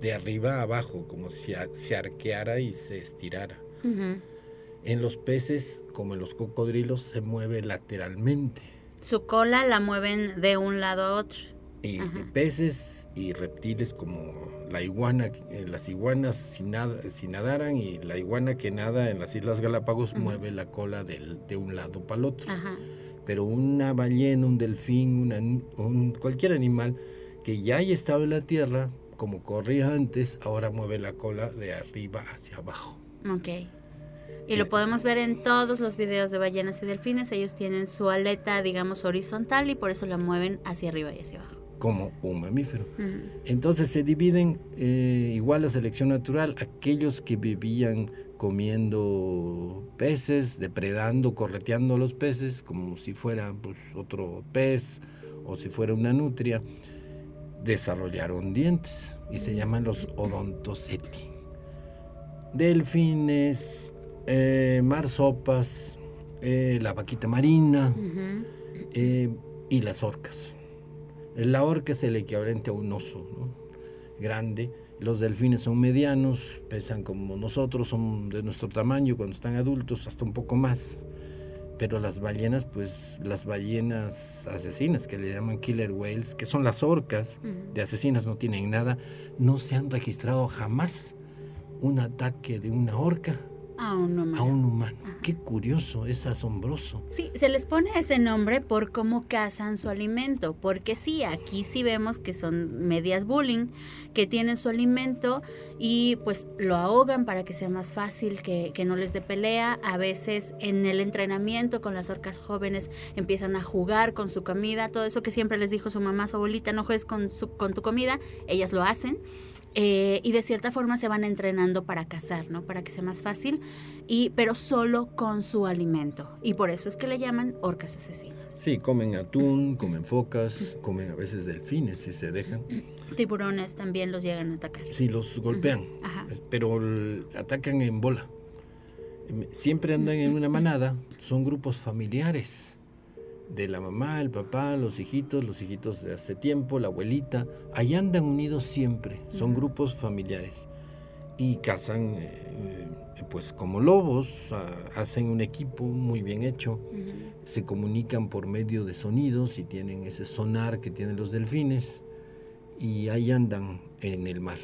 de arriba a abajo, como si se arqueara y se estirara. En los peces, como en los cocodrilos, se mueve lateralmente. Su cola la mueven de un lado a otro. Y peces y reptiles como la iguana, eh, las iguanas si, nada, si nadaran y la iguana que nada en las Islas Galápagos mueve la cola del, de un lado para el otro. pero una ballena, un delfín, un, cualquier animal que ya haya estado en la tierra, como corría antes, ahora mueve la cola de arriba hacia abajo. Ok. Y lo podemos ver en todos los videos de ballenas y delfines. Ellos tienen su aleta, digamos, horizontal y por eso la mueven hacia arriba y hacia abajo. Como un mamífero. Entonces se dividen eh, igual la selección natural. Aquellos que vivían comiendo peces, depredando, correteando los peces, como si fuera pues, otro pez o si fuera una nutria, desarrollaron dientes y se llaman los odontoceti. Delfines, eh, marsopas, eh, la vaquita marina eh, y las orcas. La orca es el equivalente a un oso grande. Los delfines son medianos, pesan como nosotros, son de nuestro tamaño cuando están adultos, hasta un poco más. Pero las ballenas, pues las ballenas asesinas, que le llaman killer whales, que son las orcas de asesinas, no tienen nada, no se han registrado jamás un ataque de una orca a un humano. A un humano. Qué curioso, es asombroso. Sí, se les pone ese nombre por cómo cazan su alimento, porque sí, aquí sí vemos que son medias bullying, que tienen su alimento y pues lo ahogan para que sea más fácil, que, no les dé pelea. A veces en el entrenamiento con las orcas jóvenes empiezan a jugar con su comida, todo eso que siempre les dijo su mamá, su abuelita, no juegues con, con tu comida, ellas lo hacen. Eh, y de cierta forma se van entrenando para cazar, ¿no? Para que sea más fácil, y, pero solo con su alimento. Y por eso es que le llaman orcas asesinas. Sí, comen atún, comen focas, comen a veces delfines si se dejan. Tiburones también los llegan a atacar. Sí, los golpean, pero atacan en bola. Siempre andan en una manada, son grupos familiares de la mamá, el papá, los hijitos, los hijitos de hace tiempo, la abuelita, ahí andan unidos siempre, son grupos familiares y cazan eh, pues como lobos, hacen un equipo muy bien hecho, se comunican por medio de sonidos y tienen ese sonar que tienen los delfines y ahí andan en el mar.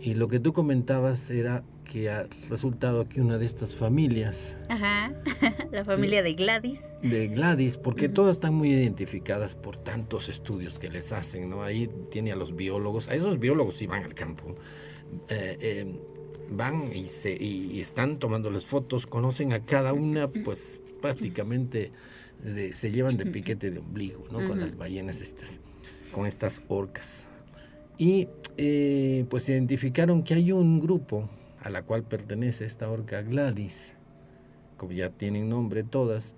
Y lo que tú comentabas era que ha resultado que una de estas familias. Ajá, la familia de Gladys. De Gladys, porque todas están muy identificadas por tantos estudios que les hacen, ¿no? Ahí tiene a los biólogos, a esos biólogos sí van al campo. Eh, eh, van y, se, y, están tomándoles fotos, conocen a cada una, pues prácticamente se llevan de piquete de ombligo, ¿no? Con las ballenas estas, con estas orcas. Y eh, pues identificaron que hay un grupo a la cual pertenece esta orca Gladys, como ya tienen nombre todas,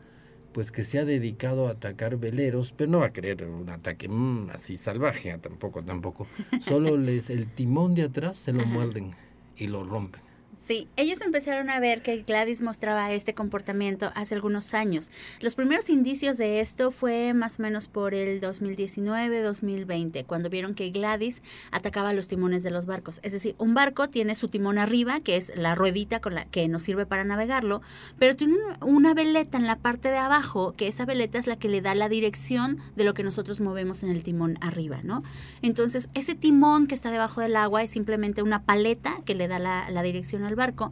pues que se ha dedicado a atacar veleros, pero no va a querer un ataque mm, así salvaje, tampoco, tampoco. Solo les el timón de atrás se lo muerden y lo rompen. Sí, ellos empezaron a ver que Gladys mostraba este comportamiento hace algunos años. Los primeros indicios de esto fue más o menos por el 2019-2020, cuando vieron que Gladys atacaba los timones de los barcos. Es decir, un barco tiene su timón arriba, que es la ruedita con la que nos sirve para navegarlo, pero tiene una veleta en la parte de abajo, que esa veleta es la que le da la dirección de lo que nosotros movemos en el timón arriba, ¿no? Entonces, ese timón que está debajo del agua es simplemente una paleta que le da la, la dirección al barco.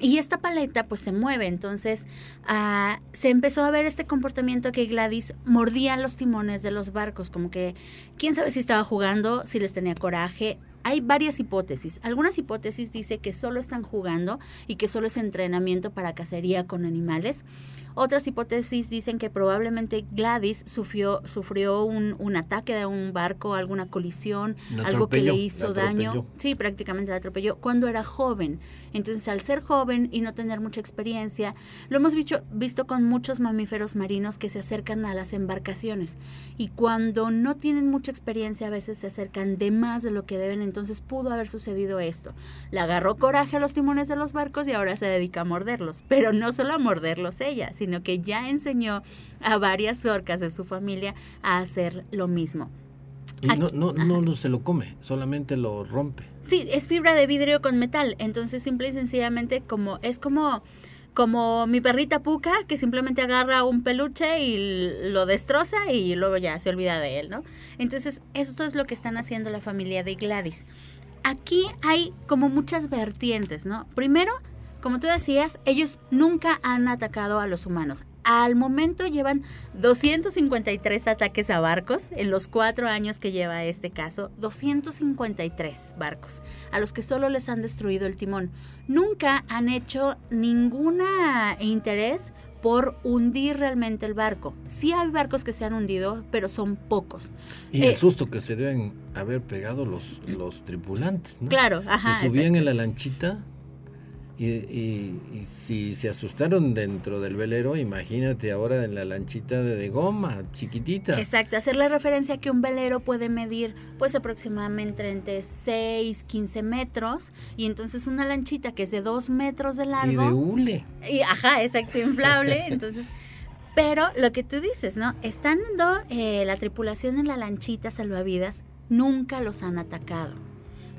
Y esta paleta pues se mueve, entonces ah, se empezó a ver este comportamiento que Gladys mordía los timones de los barcos, como que quién sabe si estaba jugando, si les tenía coraje. Hay varias hipótesis. Algunas hipótesis dice que solo están jugando y que solo es entrenamiento para cacería con animales. Otras hipótesis dicen que probablemente Gladys sufrió, sufrió un, un ataque de un barco, alguna colisión, algo que le hizo daño. Sí, prácticamente la atropelló cuando era joven. Entonces, al ser joven y no tener mucha experiencia, lo hemos visto, con muchos mamíferos marinos que se acercan a las embarcaciones. Y cuando no tienen mucha experiencia, a veces se acercan de más de lo que deben. Entonces, pudo haber sucedido esto. Le agarró coraje a los timones de los barcos y ahora se dedica a morderlos. Pero no solo a morderlos ella, sino que ya enseñó a varias orcas de su familia a hacer lo mismo. Y no, no, no se lo come, solamente lo rompe. Sí, es fibra de vidrio con metal, entonces simple y sencillamente como es como como mi perrita Puka que simplemente agarra un peluche y lo destroza y luego ya se olvida de él, ¿no? Entonces, esto es lo que están haciendo la familia de Gladys. Aquí hay como muchas vertientes, ¿no? Primero, como tú decías, ellos nunca han atacado a los humanos. al momento llevan 253 ataques a barcos en los cuatro años que lleva este caso. 253 barcos a los que solo les han destruido el timón. Nunca han hecho ningún interés por hundir realmente el barco. Sí hay barcos que se han hundido, pero son pocos. Y el eh, susto que se deben haber pegado los, los tripulantes, ¿no? Claro, ajá. Se subían en la lanchita y, si se asustaron dentro del velero, imagínate ahora en la lanchita de, goma, chiquitita. Exacto, hacer la referencia que un velero puede medir pues aproximadamente entre 6, 15 metros y entonces una lanchita que es de 2 metros de largo. Y de hule. Y, ajá, exacto, inflable. entonces, pero lo que tú dices, ¿no? Estando eh, la tripulación en la lanchita salvavidas, nunca los han atacado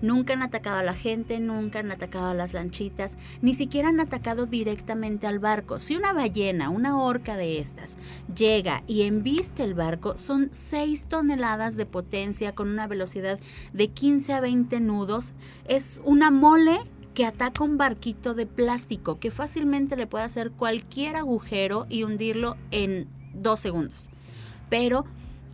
Nunca han atacado a la gente, nunca han atacado a las lanchitas, ni siquiera han atacado directamente al barco. Si una ballena, una orca de estas, llega y embiste el barco, son 6 toneladas de potencia con una velocidad de 15 a 20 nudos. Es una mole que ataca un barquito de plástico que fácilmente le puede hacer cualquier agujero y hundirlo en dos segundos. Pero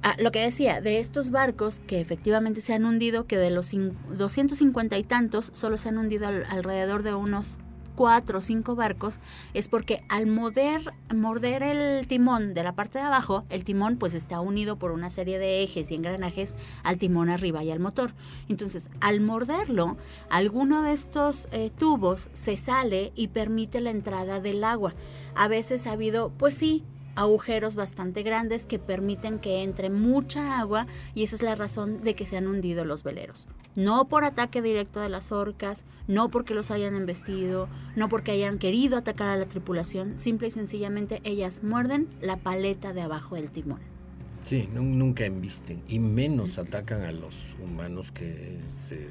Ah, lo que decía, de estos barcos que efectivamente se han hundido, que de los 250 y tantos solo se han hundido alrededor de unos cuatro o cinco barcos, es porque al morder, morder el timón de la parte de abajo, el timón pues está unido por una serie de ejes y engranajes al timón arriba y al motor. Entonces, al morderlo, alguno de estos eh, tubos se sale y permite la entrada del agua. A veces ha habido, pues sí, agujeros bastante grandes que permiten que entre mucha agua y esa es la razón de que se han hundido los veleros. No por ataque directo de las orcas, no porque los hayan embestido, no porque hayan querido atacar a la tripulación, simple y sencillamente ellas muerden la paleta de abajo del timón. Sí, nunca embisten y menos atacan a los humanos que se,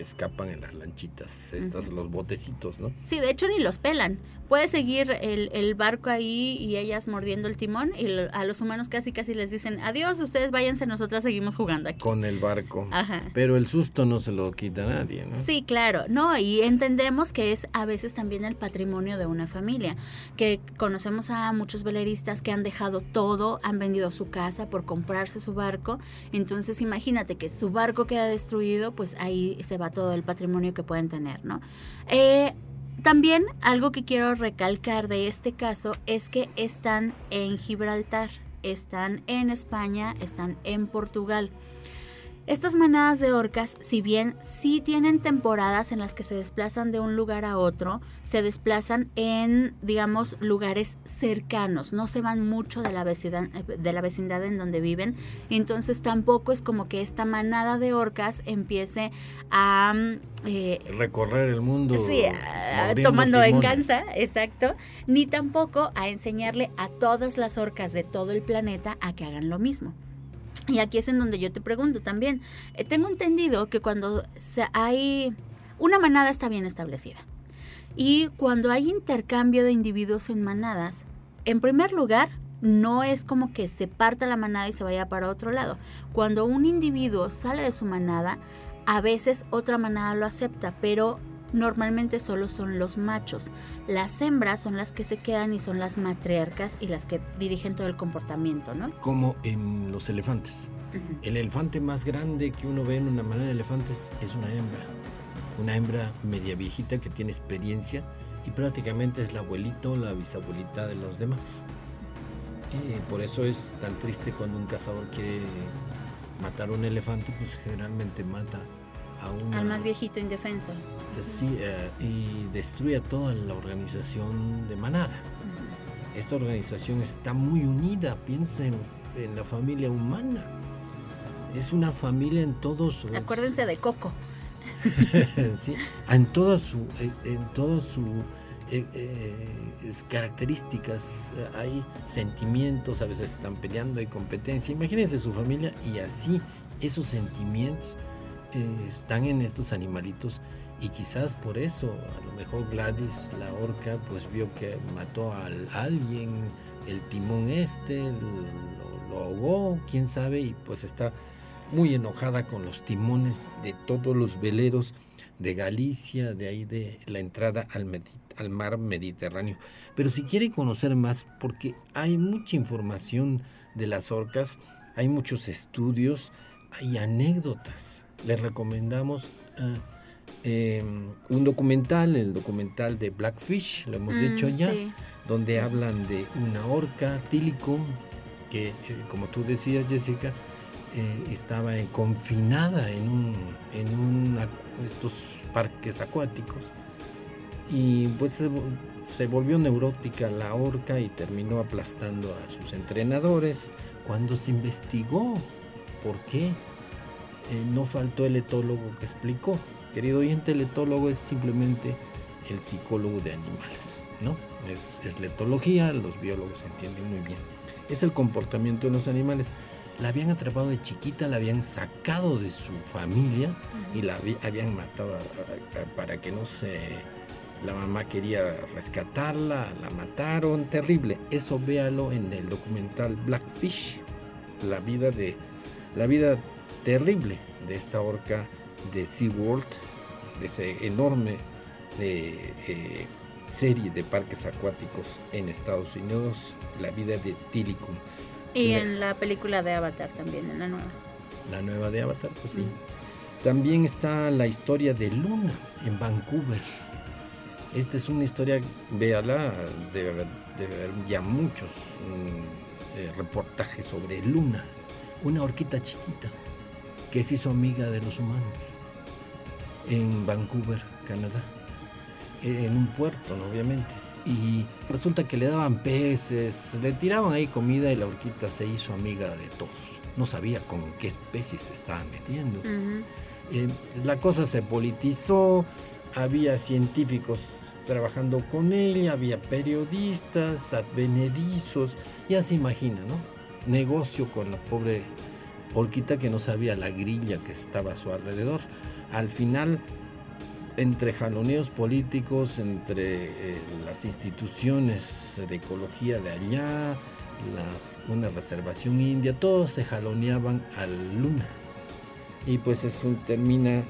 escapan en las lanchitas, estas, los botecitos, ¿no? Sí, de hecho ni los pelan, puede seguir el, barco ahí y ellas mordiendo el timón y a los humanos casi casi les dicen adiós, ustedes váyanse, nosotras seguimos jugando aquí. Con el barco. Ajá. Pero el susto no se lo quita nadie, ¿no? Sí, claro, no, y entendemos que es a veces también el patrimonio de una familia, que conocemos a muchos veleristas que han dejado todo, han vendido su casa por comprarse su barco, entonces imagínate que su barco queda destruido, pues ahí se va todo el patrimonio que pueden tener, ¿no? Eh, también algo que quiero recalcar de este caso es que están en Gibraltar, están en España, están en Portugal. Estas manadas de orcas, si bien sí tienen temporadas en las que se desplazan de un lugar a otro, se desplazan en, digamos, lugares cercanos, no se van mucho de la vecindad, de la vecindad en donde viven, entonces tampoco es como que esta manada de orcas empiece a... Eh, Recorrer el mundo. Sí, tomando venganza, exacto, ni tampoco a enseñarle a todas las orcas de todo el planeta a que hagan lo mismo. Y aquí es en donde yo te pregunto también. Eh, tengo entendido que cuando hay una manada está bien establecida. Y cuando hay intercambio de individuos en manadas, en primer lugar, no es como que se parta la manada y se vaya para otro lado. Cuando un individuo sale de su manada, a veces otra manada lo acepta, pero normalmente solo son los machos. Las hembras son las que se quedan y son las matriarcas y las que dirigen todo el comportamiento, ¿no? Como en los elefantes. El elefante más grande que uno ve en una manada de elefantes es una hembra. Una hembra media viejita que tiene experiencia y prácticamente es la abuelito o la bisabuelita de los demás. Eh, por eso es tan triste cuando un cazador quiere matar a un elefante, pues generalmente mata al más viejito indefenso. Sí, eh, y destruye toda la organización de manada. Esta organización está muy unida, piensen en la familia humana. Es una familia en todos sus... Acuérdense de Coco. sí, en todas su, en todo su eh, eh, características, hay sentimientos, a veces están peleando, hay competencia. Imagínense su familia y así esos sentimientos están en estos animalitos y quizás por eso a lo mejor Gladys la orca pues vio que mató a alguien el timón este lo, ahogó quién sabe y pues está muy enojada con los timones de todos los veleros de Galicia, de ahí de la entrada al, al mar Mediterráneo. Pero si quiere conocer más, porque hay mucha información de las orcas, hay muchos estudios, hay anécdotas. Les recomendamos ah, em, un documental, el documental de Blackfish, lo hemos dicho mm, ya, donde hablan de una orca, Tilicum, que, eh, como tú decías, Jessica, eh, estaba confinada en un, en estos parques acuáticos y pues se, volvió neurótica la orca y terminó aplastando a sus entrenadores. Cuando se investigó por qué, eh, no faltó el etólogo que explicó. Querido oyente, el etólogo es simplemente el psicólogo de animales, ¿no? Es, es la etología, los biólogos entienden muy bien. Es el comportamiento de los animales la habían atrapado de chiquita, la habían sacado de su familia y la habían matado para que no se... La mamá quería rescatarla, la mataron, terrible. Eso véalo en el documental Blackfish, la vida de la vida terrible de esta orca de SeaWorld, de ese enorme eh, serie de parques acuáticos en Estados Unidos, la vida de Tilicum. Y en la película de Avatar también, en la nueva. La nueva de Avatar, pues sí. También está la historia de Luna en Vancouver. Esta es una historia, véala, debe haber, ya muchos mm, eh, reportajes sobre Luna, una horquita chiquita que se hizo amiga de los humanos en Vancouver, Canadá, en un puerto, obviamente y resulta que le daban peces, le tiraban ahí comida y la horquita se hizo amiga de todos. No sabía con qué especies se estaban metiendo. Eh, la cosa se politizó, había científicos trabajando con ella, había periodistas, advenedizos, ya se imagina, ¿no? Negocio con la pobre horquita que no sabía la grilla que estaba a su alrededor. Al final entre jaloneos políticos, entre eh, las instituciones de ecología de allá, una reservación india, todos se jaloneaban al Luna. Y pues eso termina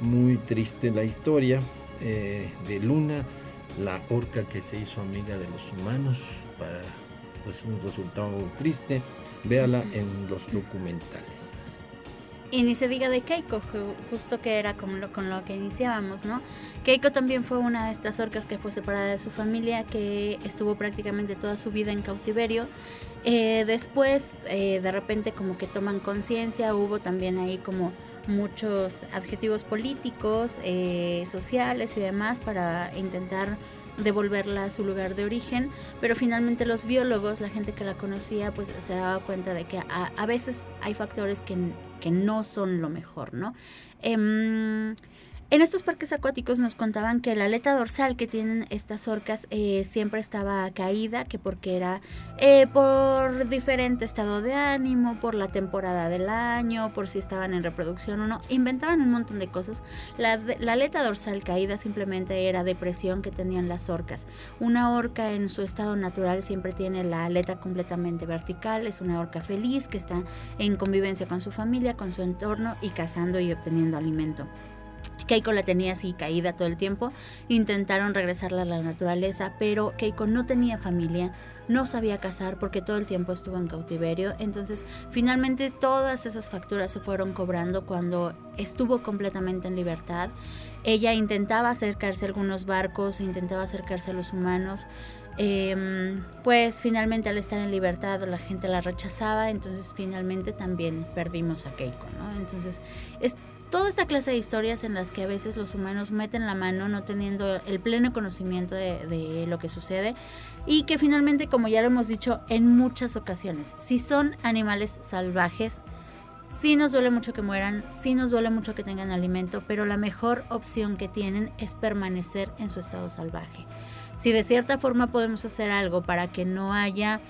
muy triste la historia eh, de Luna, la orca que se hizo amiga de los humanos, para pues un resultado triste. Véala en los documentales. Y ni se diga de Keiko, justo que era como lo, con lo que iniciábamos, ¿no? Keiko también fue una de estas orcas que fue separada de su familia, que estuvo prácticamente toda su vida en cautiverio. Eh, después, eh, de repente, como que toman conciencia, hubo también ahí como muchos adjetivos políticos, eh, sociales y demás para intentar devolverla a su lugar de origen, pero finalmente los biólogos, la gente que la conocía, pues se daba cuenta de que a, veces hay factores que que no son lo mejor, ¿no? Em, en estos parques acuáticos nos contaban que la aleta dorsal que tienen estas orcas eh, siempre estaba caída, que porque era eh, por diferente estado de ánimo, por la temporada del año, por si estaban en reproducción o no. Inventaban un montón de cosas. La, la aleta dorsal caída simplemente era depresión que tenían las orcas. Una orca en su estado natural siempre tiene la aleta completamente vertical, es una orca feliz que está en convivencia con su familia, con su entorno y cazando y obteniendo alimento. Keiko la tenía así caída todo el tiempo. Intentaron regresarla a la naturaleza, pero Keiko no tenía familia, no sabía casar porque todo el tiempo estuvo en cautiverio. Entonces, finalmente todas esas facturas se fueron cobrando cuando estuvo completamente en libertad. Ella intentaba acercarse a algunos barcos, intentaba acercarse a los humanos. Em, pues finalmente al estar en libertad la gente la rechazaba, entonces finalmente también perdimos a Keiko, ¿no? Entonces es toda esta clase de historias en las que a veces los humanos meten la mano no teniendo el pleno conocimiento de, lo que sucede y que finalmente, como ya lo hemos dicho en muchas ocasiones, si son animales salvajes, sí nos duele mucho que mueran, sí nos duele mucho que tengan alimento, pero la mejor opción que tienen es permanecer en su estado salvaje. Si de cierta forma podemos hacer algo para que no haya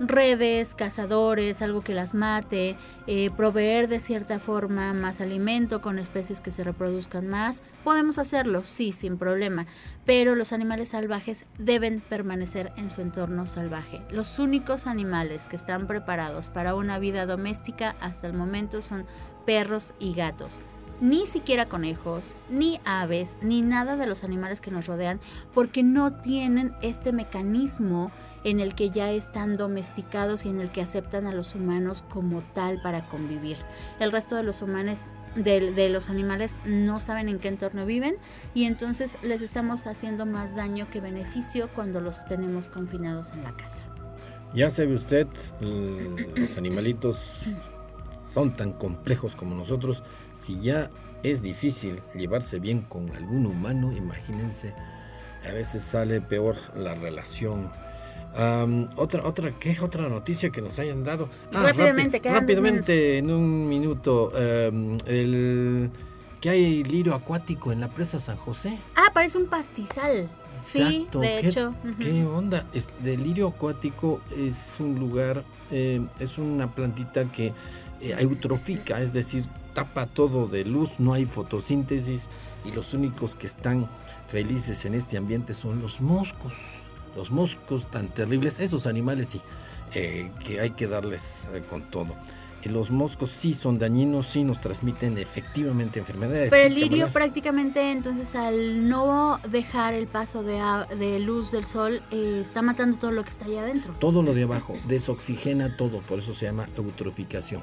redes, cazadores, algo que las mate, eh, proveer de cierta forma más alimento con especies que se reproduzcan más, podemos hacerlo, sí, sin problema, pero los animales salvajes deben permanecer en su entorno salvaje. Los únicos animales que están preparados para una vida doméstica hasta el momento son perros y gatos ni siquiera conejos, ni aves, ni nada de los animales que nos rodean, porque no tienen este mecanismo en el que ya están domesticados y en el que aceptan a los humanos como tal para convivir. El resto de los humanos, de, los animales, no saben en qué entorno viven y entonces les estamos haciendo más daño que beneficio cuando los tenemos confinados en la casa. Ya sabe usted, los animalitos son tan complejos como nosotros. Si ya es difícil llevarse bien con algún humano, imagínense, a veces sale peor la relación otra, otra, ¿qué otra noticia que nos hayan dado? Ah, rápidamente, rápidamente, en un minuto, el que hay lirio acuático en la presa San José. Ah, parece un pastizal. Sí, de hecho. ¿Qué onda? Es, el lirio acuático es un lugar, eh, es una plantita que eh, eutrofica, es decir, tapa todo de luz, no hay fotosíntesis y los únicos que están felices en este ambiente son los moscos los moscos tan terribles, esos animales sí, eh, que hay que darles eh, con todo. Los moscos sí son dañinos, sí nos transmiten efectivamente enfermedades. Pero el lirio prácticamente entonces al no dejar el paso de, luz del sol eh, está matando todo lo que está allá adentro. Todo lo de abajo, desoxigena todo, por eso se llama eutroficación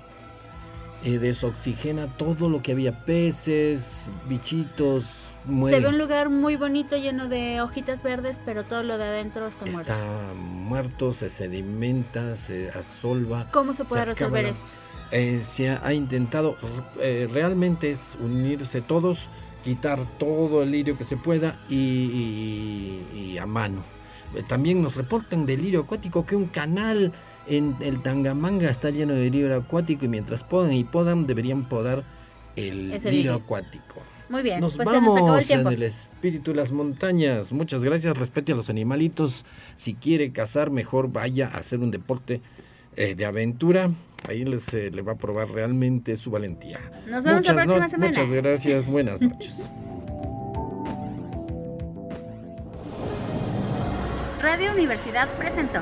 eh, desoxigena todo lo que había, peces, bichitos, Se ve un lugar muy bonito lleno de hojitas verdes, pero todo lo de adentro está, muerto. Está muerto, se sedimenta, se asolva. ¿Cómo se puede resolver esto? Eh, se ha, intentado, eh, realmente es unirse todos, quitar todo el lirio que se pueda y, a mano. Eh, también nos reportan del lirio acuático que un canal en el Tangamanga está lleno de lirio acuático y mientras podan y podan deberían podar el lirio acuático. Muy bien, nos pues vamos en el espíritu de las montañas. Muchas gracias, respete a los animalitos. Si quiere cazar, mejor vaya a hacer un deporte eh, de aventura. Ahí les, eh, le va a probar realmente su valentía. Nos vemos la próxima semana. Muchas gracias, buenas noches. Radio Universidad presentó